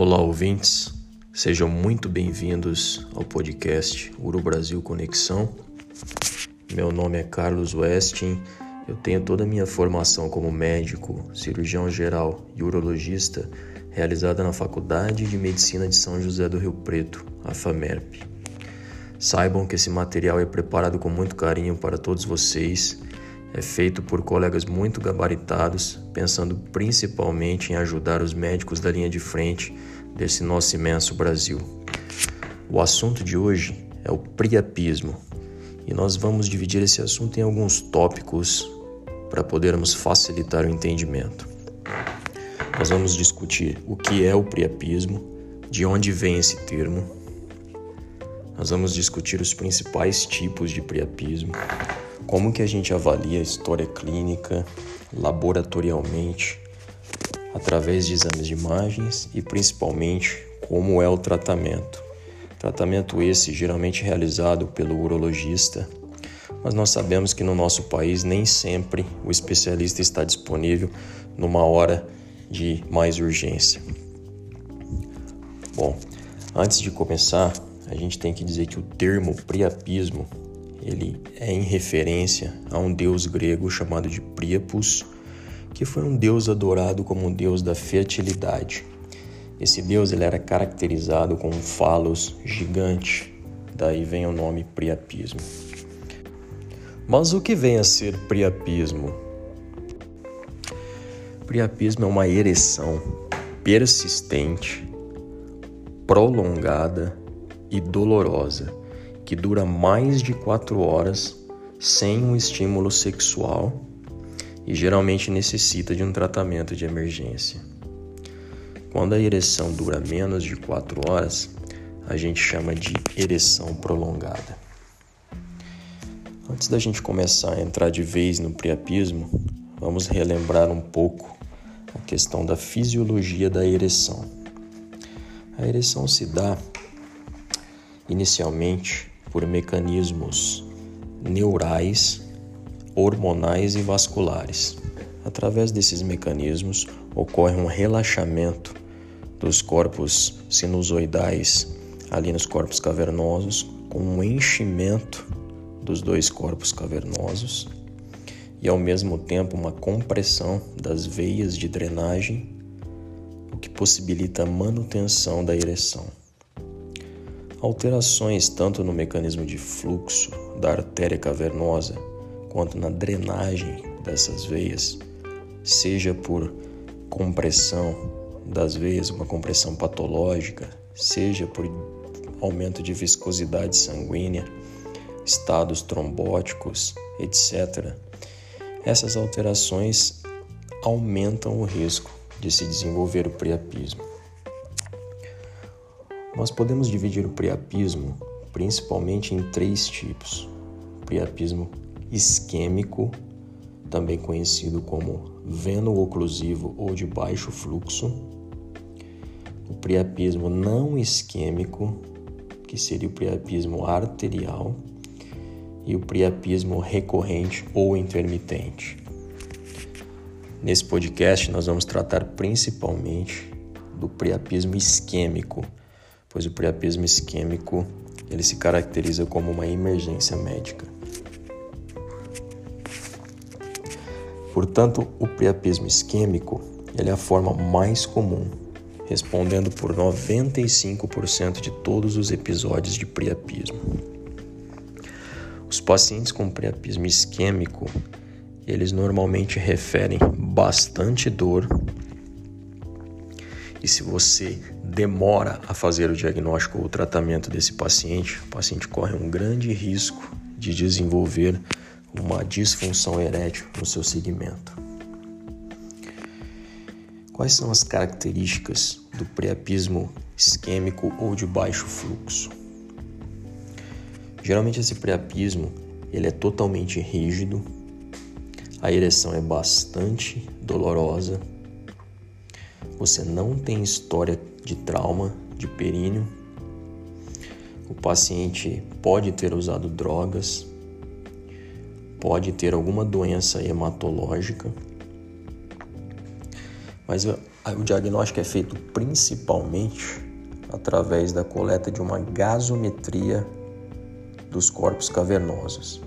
Olá, ouvintes. Sejam muito bem-vindos ao podcast Uru Brasil Conexão. Meu nome é Carlos Westin. Eu tenho toda a minha formação como médico, cirurgião geral e urologista realizada na Faculdade de Medicina de São José do Rio Preto, a FAMERP. Saibam que esse material é preparado com muito carinho para todos vocês é feito por colegas muito gabaritados, pensando principalmente em ajudar os médicos da linha de frente desse nosso imenso Brasil. O assunto de hoje é o priapismo e nós vamos dividir esse assunto em alguns tópicos para podermos facilitar o entendimento. Nós vamos discutir o que é o priapismo, de onde vem esse termo. Nós vamos discutir os principais tipos de priapismo, como que a gente avalia a história clínica, laboratorialmente, através de exames de imagens e principalmente como é o tratamento. Tratamento esse geralmente realizado pelo urologista, mas nós sabemos que no nosso país nem sempre o especialista está disponível numa hora de mais urgência. Bom, antes de começar, a gente tem que dizer que o termo priapismo ele é em referência a um deus grego chamado de Priapus, que foi um deus adorado como um deus da fertilidade. Esse deus ele era caracterizado com um falos gigante, daí vem o nome priapismo. Mas o que vem a ser priapismo? Priapismo é uma ereção persistente, prolongada e dolorosa que dura mais de quatro horas sem um estímulo sexual e geralmente necessita de um tratamento de emergência. Quando a ereção dura menos de quatro horas, a gente chama de ereção prolongada. Antes da gente começar a entrar de vez no priapismo, vamos relembrar um pouco a questão da fisiologia da ereção. A ereção se dá inicialmente por mecanismos neurais, hormonais e vasculares. Através desses mecanismos ocorre um relaxamento dos corpos sinusoidais ali nos corpos cavernosos, com um enchimento dos dois corpos cavernosos e ao mesmo tempo uma compressão das veias de drenagem, o que possibilita a manutenção da ereção. Alterações tanto no mecanismo de fluxo da artéria cavernosa quanto na drenagem dessas veias, seja por compressão das veias, uma compressão patológica, seja por aumento de viscosidade sanguínea, estados trombóticos, etc. Essas alterações aumentam o risco de se desenvolver o priapismo. Nós podemos dividir o priapismo principalmente em três tipos: o priapismo isquêmico, também conhecido como veno-oclusivo ou de baixo fluxo, o priapismo não isquêmico, que seria o priapismo arterial, e o priapismo recorrente ou intermitente. Nesse podcast, nós vamos tratar principalmente do priapismo isquêmico pois o priapismo isquêmico ele se caracteriza como uma emergência médica. Portanto, o priapismo isquêmico ele é a forma mais comum, respondendo por 95% de todos os episódios de priapismo. Os pacientes com priapismo isquêmico, eles normalmente referem bastante dor e se você demora a fazer o diagnóstico ou o tratamento desse paciente, o paciente corre um grande risco de desenvolver uma disfunção erétil no seu segmento. Quais são as características do priapismo isquêmico ou de baixo fluxo? Geralmente esse priapismo ele é totalmente rígido, a ereção é bastante dolorosa você não tem história de trauma de períneo, o paciente pode ter usado drogas, pode ter alguma doença hematológica, mas O diagnóstico é feito principalmente através da coleta de uma gasometria dos corpos cavernosos.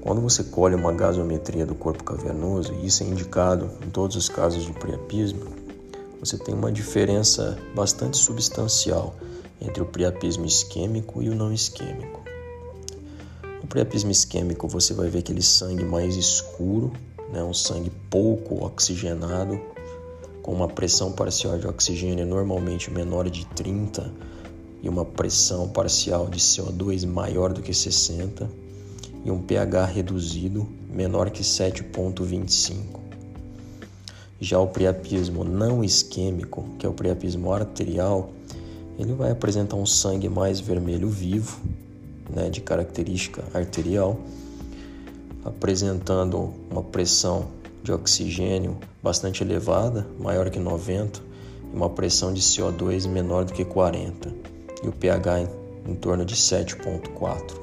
Quando você colhe uma gasometria do corpo cavernoso, e isso é indicado em todos os casos de priapismo, você tem uma diferença bastante substancial entre o priapismo isquêmico e o não isquêmico. No priapismo isquêmico, você vai ver aquele sangue mais escuro, né, um sangue pouco oxigenado, com uma pressão parcial de oxigênio normalmente menor de 30 e uma pressão parcial de CO2 maior do que 60 e um pH reduzido menor que 7.25. Já o priapismo não isquêmico, que é o priapismo arterial, ele vai apresentar um sangue mais vermelho vivo, né, de característica arterial, apresentando uma pressão de oxigênio bastante elevada, maior que 90, e uma pressão de CO2 menor do que 40, e o pH em, em torno de 7.4.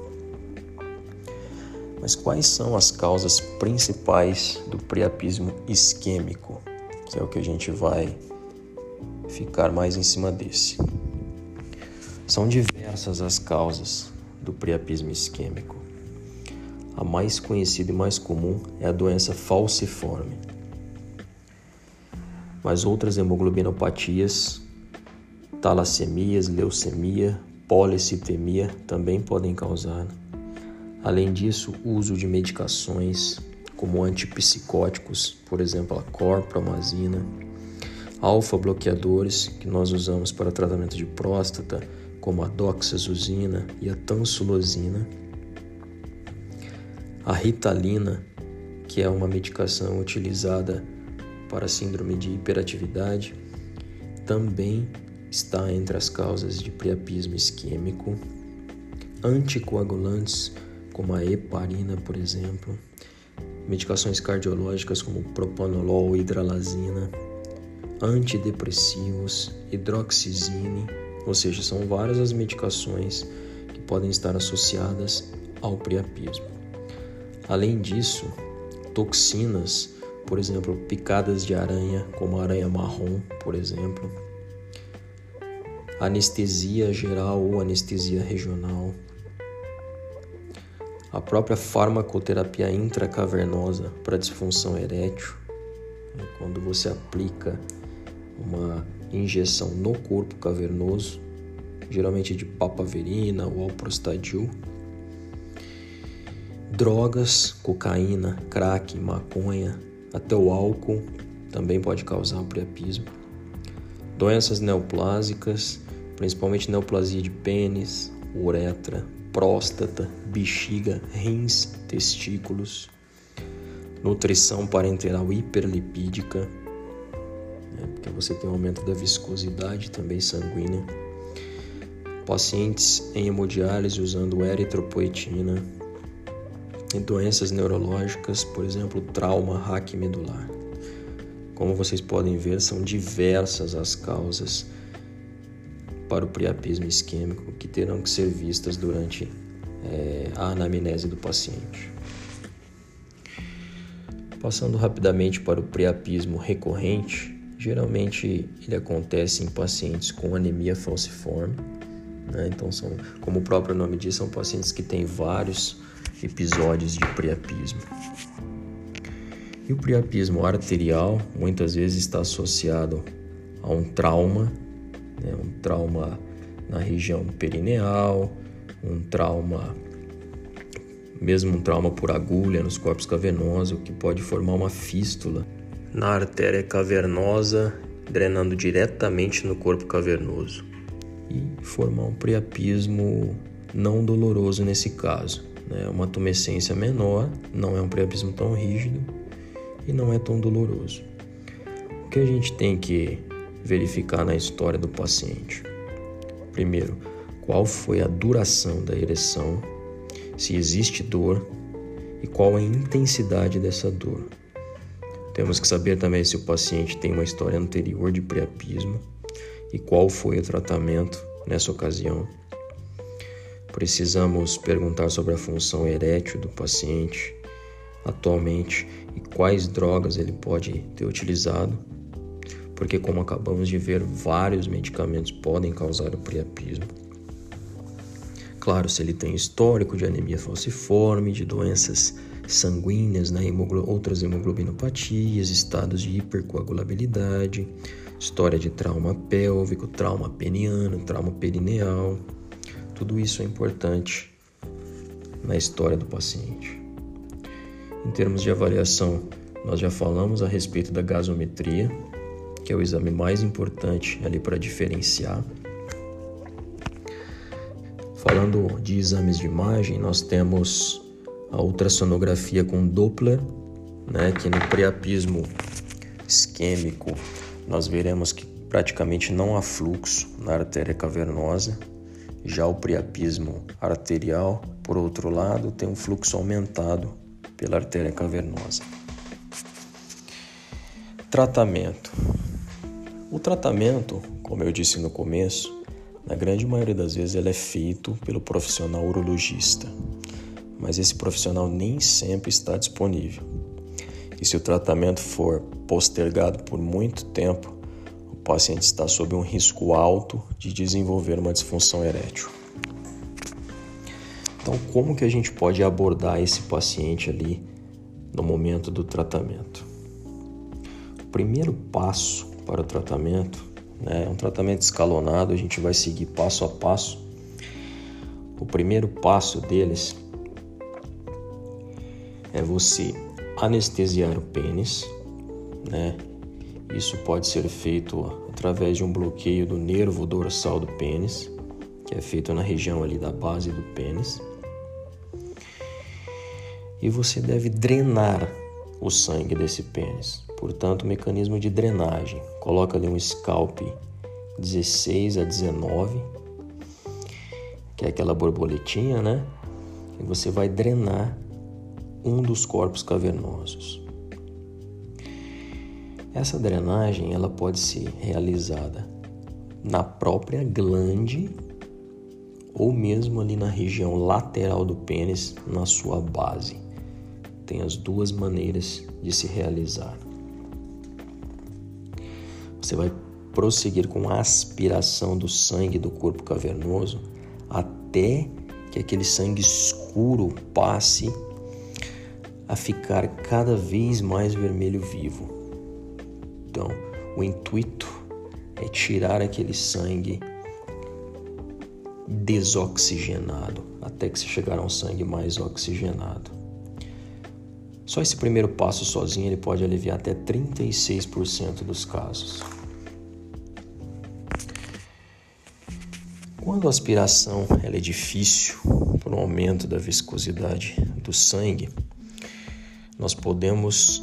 Mas quais são as causas principais do priapismo isquêmico, que é o que a gente vai ficar mais em cima desse? São diversas as causas do priapismo isquêmico. A mais conhecida e mais comum é a doença falciforme. Mas outras hemoglobinopatias, talassemias, leucemia, policitemia também podem causar Além disso, o uso de medicações como antipsicóticos, por exemplo, a corpromazina, alfa-bloqueadores que nós usamos para tratamento de próstata, como a doxazosina e a tansulosina, a ritalina, que é uma medicação utilizada para síndrome de hiperatividade, também está entre as causas de priapismo isquêmico, anticoagulantes como a heparina, por exemplo, medicações cardiológicas como propanolol, hidralazina, antidepressivos, hidroxizine, ou seja, são várias as medicações que podem estar associadas ao priapismo. Além disso, toxinas, por exemplo, picadas de aranha, como a aranha marrom, por exemplo, anestesia geral ou anestesia regional, a própria farmacoterapia intracavernosa para disfunção erétil, né, quando você aplica uma injeção no corpo cavernoso, geralmente de papaverina ou alprostadil. Drogas, cocaína, crack, maconha, até o álcool também pode causar priapismo. Doenças neoplásicas, principalmente neoplasia de pênis, uretra, próstata, bexiga, rins, testículos, nutrição parenteral hiperlipídica, né, porque você tem um aumento da viscosidade também sanguínea, pacientes em hemodiálise usando eritropoetina, e doenças neurológicas, por exemplo, trauma raquimedular. Como vocês podem ver, são diversas as causas para o priapismo isquêmico que terão que ser vistas durante é, a anamnese do paciente. Passando rapidamente para o priapismo recorrente, geralmente ele acontece em pacientes com anemia falciforme. Né? Então, são, como o próprio nome diz, são pacientes que têm vários episódios de priapismo. E o priapismo arterial muitas vezes está associado a um trauma né? um trauma na região perineal, um trauma, mesmo um trauma por agulha nos corpos cavernosos, que pode formar uma fístula na artéria cavernosa, drenando diretamente no corpo cavernoso e formar um priapismo não doloroso nesse caso. Né? Uma tumescência menor, não é um priapismo tão rígido e não é tão doloroso. O que a gente tem que verificar na história do paciente. Primeiro, qual foi a duração da ereção, se existe dor e qual a intensidade dessa dor. Temos que saber também se o paciente tem uma história anterior de priapismo e qual foi o tratamento nessa ocasião. Precisamos perguntar sobre a função erétil do paciente, atualmente e quais drogas ele pode ter utilizado, porque como acabamos de ver, vários medicamentos podem causar o priapismo. Claro, se ele tem histórico de anemia falciforme, de doenças sanguíneas, né, outras hemoglobinopatias, estados de hipercoagulabilidade, história de trauma pélvico, trauma peniano, trauma perineal, tudo isso é importante na história do paciente. Em termos de avaliação, nós já falamos a respeito da gasometria, que é o exame mais importante ali para diferenciar. Falando de exames de imagem, nós temos a ultrassonografia com Doppler, né, que no priapismo isquêmico nós veremos que praticamente não há fluxo na artéria cavernosa. Já o priapismo arterial, por outro lado, tem um fluxo aumentado pela artéria cavernosa. Tratamento. O tratamento, como eu disse no começo, na grande maioria das vezes ele é feito pelo profissional urologista, mas esse profissional nem sempre está disponível. E se o tratamento for postergado por muito tempo, o paciente está sob um risco alto de desenvolver uma disfunção erétil. Então, como que a gente pode abordar esse paciente ali no momento do tratamento? O primeiro passo para o tratamento né, é um tratamento escalonado, a gente vai seguir passo a passo. O primeiro passo deles é você anestesiar o pênis, né? Isso pode ser feito através de um bloqueio do nervo dorsal do pênis, que é feito na região ali da base do pênis e você deve drenar o sangue desse pênis. Portanto, mecanismo de drenagem. Coloca ali um scalp 16 a 19, que é aquela borboletinha, né? E você vai drenar um dos corpos cavernosos. Essa drenagem ela pode ser realizada na própria glande ou mesmo ali na região lateral do pênis, na sua base tem as duas maneiras de se realizar. Você vai prosseguir com a aspiração do sangue do corpo cavernoso até que aquele sangue escuro passe a ficar cada vez mais vermelho vivo. Então, o intuito é tirar aquele sangue desoxigenado até que se chegar a um sangue mais oxigenado. Só esse primeiro passo sozinho ele pode aliviar até 36% dos casos. Quando a aspiração ela é difícil por um aumento da viscosidade do sangue, nós podemos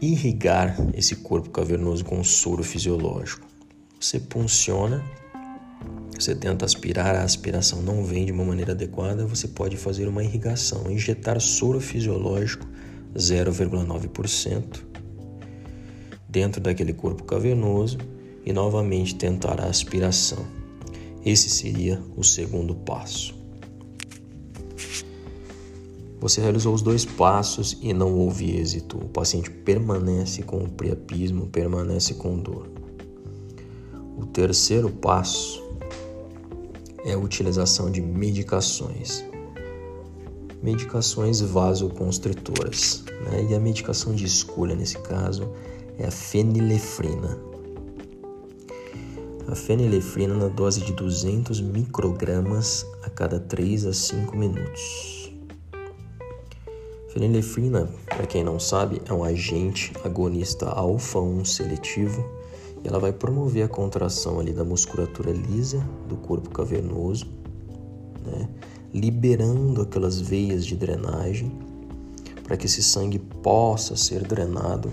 irrigar esse corpo cavernoso com um soro fisiológico. Você punciona, você tenta aspirar, a aspiração não vem de uma maneira adequada, você pode fazer uma irrigação, injetar soro fisiológico 0,9% dentro daquele corpo cavernoso e novamente tentar a aspiração. Esse seria o segundo passo. Você realizou os dois passos e não houve êxito. O paciente permanece com o priapismo, permanece com dor. O terceiro passo é a utilização de medicações medicações vasoconstritoras. Né? E a medicação de escolha nesse caso é a fenilefrina. A fenilefrina na dose de 200 microgramas a cada 3 a 5 minutos. Fenilefrina, para quem não sabe, é um agente agonista alfa-1 seletivo e ela vai promover a contração ali da musculatura lisa do corpo cavernoso, né? liberando aquelas veias de drenagem para que esse sangue possa ser drenado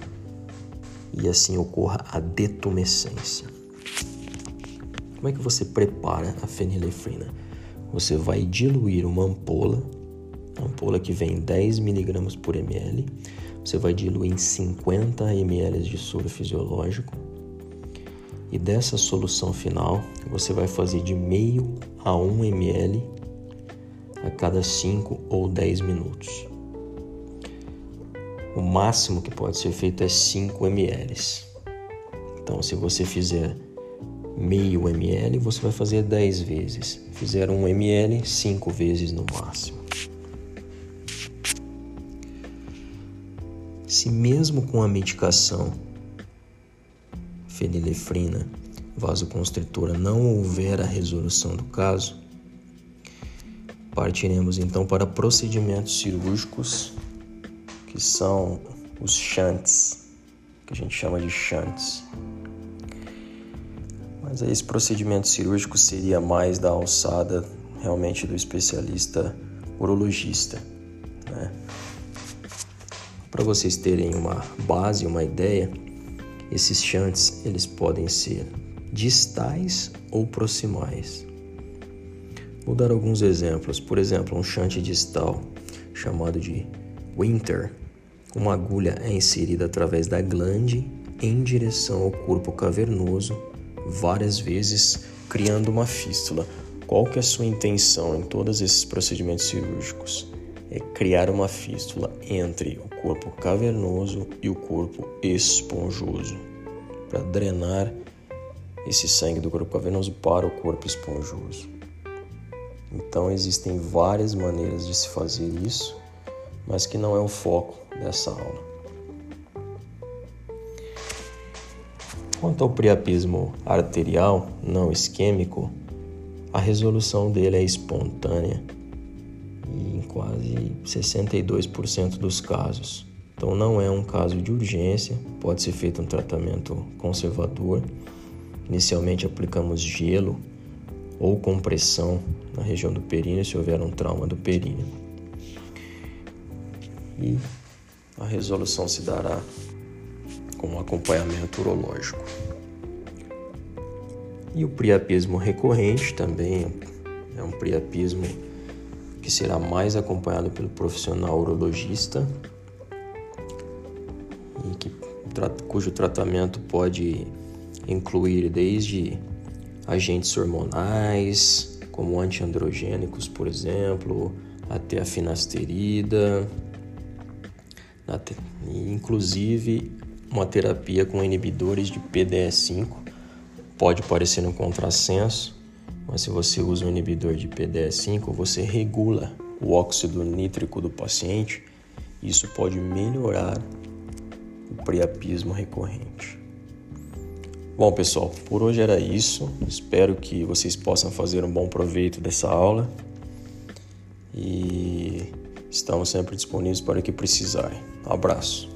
e assim ocorra a detumescência. Como é que você prepara a fenilefrina? Você vai diluir uma ampola, uma ampola que vem 10 mg por ml, você vai diluir em 50 ml de soro fisiológico e dessa solução final você vai fazer de meio a 1 ml a cada 5 ou 10 minutos. o máximo que pode ser feito é 5 ml. Então, se você fizer meio ml, você vai fazer 10 vezes. Fizer 1 ml, 5 vezes no máximo. Se mesmo com a medicação fenilefrina vasoconstritora não houver a resolução do caso, partiremos então para procedimentos cirúrgicos que são os shunts, que a gente chama de shunts. Mas esse procedimento cirúrgico seria mais da alçada realmente do especialista urologista. Né? Para vocês terem uma base, uma ideia, esses shunts eles podem ser distais ou proximais. Vou dar alguns exemplos. Por exemplo, um shunt distal chamado de Winter. Uma agulha é inserida através da glande em direção ao corpo cavernoso várias vezes, criando uma fístula. Qual que é a sua intenção em todos esses procedimentos cirúrgicos? É criar uma fístula entre o corpo cavernoso e o corpo esponjoso, para drenar esse sangue do corpo cavernoso para o corpo esponjoso. Então existem várias maneiras de se fazer isso, mas que não é o foco dessa aula. Quanto ao priapismo arterial não isquêmico, a resolução dele é espontânea em quase 62% dos casos. Então não é um caso de urgência, pode ser feito um tratamento conservador. Inicialmente aplicamos gelo ou compressão na região do períneo se houver um trauma do períneo. E a resolução se dará com acompanhamento urológico. E o priapismo recorrente também é um priapismo que será mais acompanhado pelo profissional urologista e que, cujo tratamento pode incluir desde agentes hormonais, como antiandrogênicos, por exemplo, até a finasterida, inclusive uma terapia com inibidores de PDE5 pode parecer um contrassenso, mas se você usa um inibidor de PDE5, você regula o óxido nítrico do paciente. Isso pode melhorar o priapismo recorrente. Bom, pessoal, por hoje era isso. Espero que vocês possam fazer um bom proveito dessa aula. E estamos sempre disponíveis para o que precisarem. Um abraço.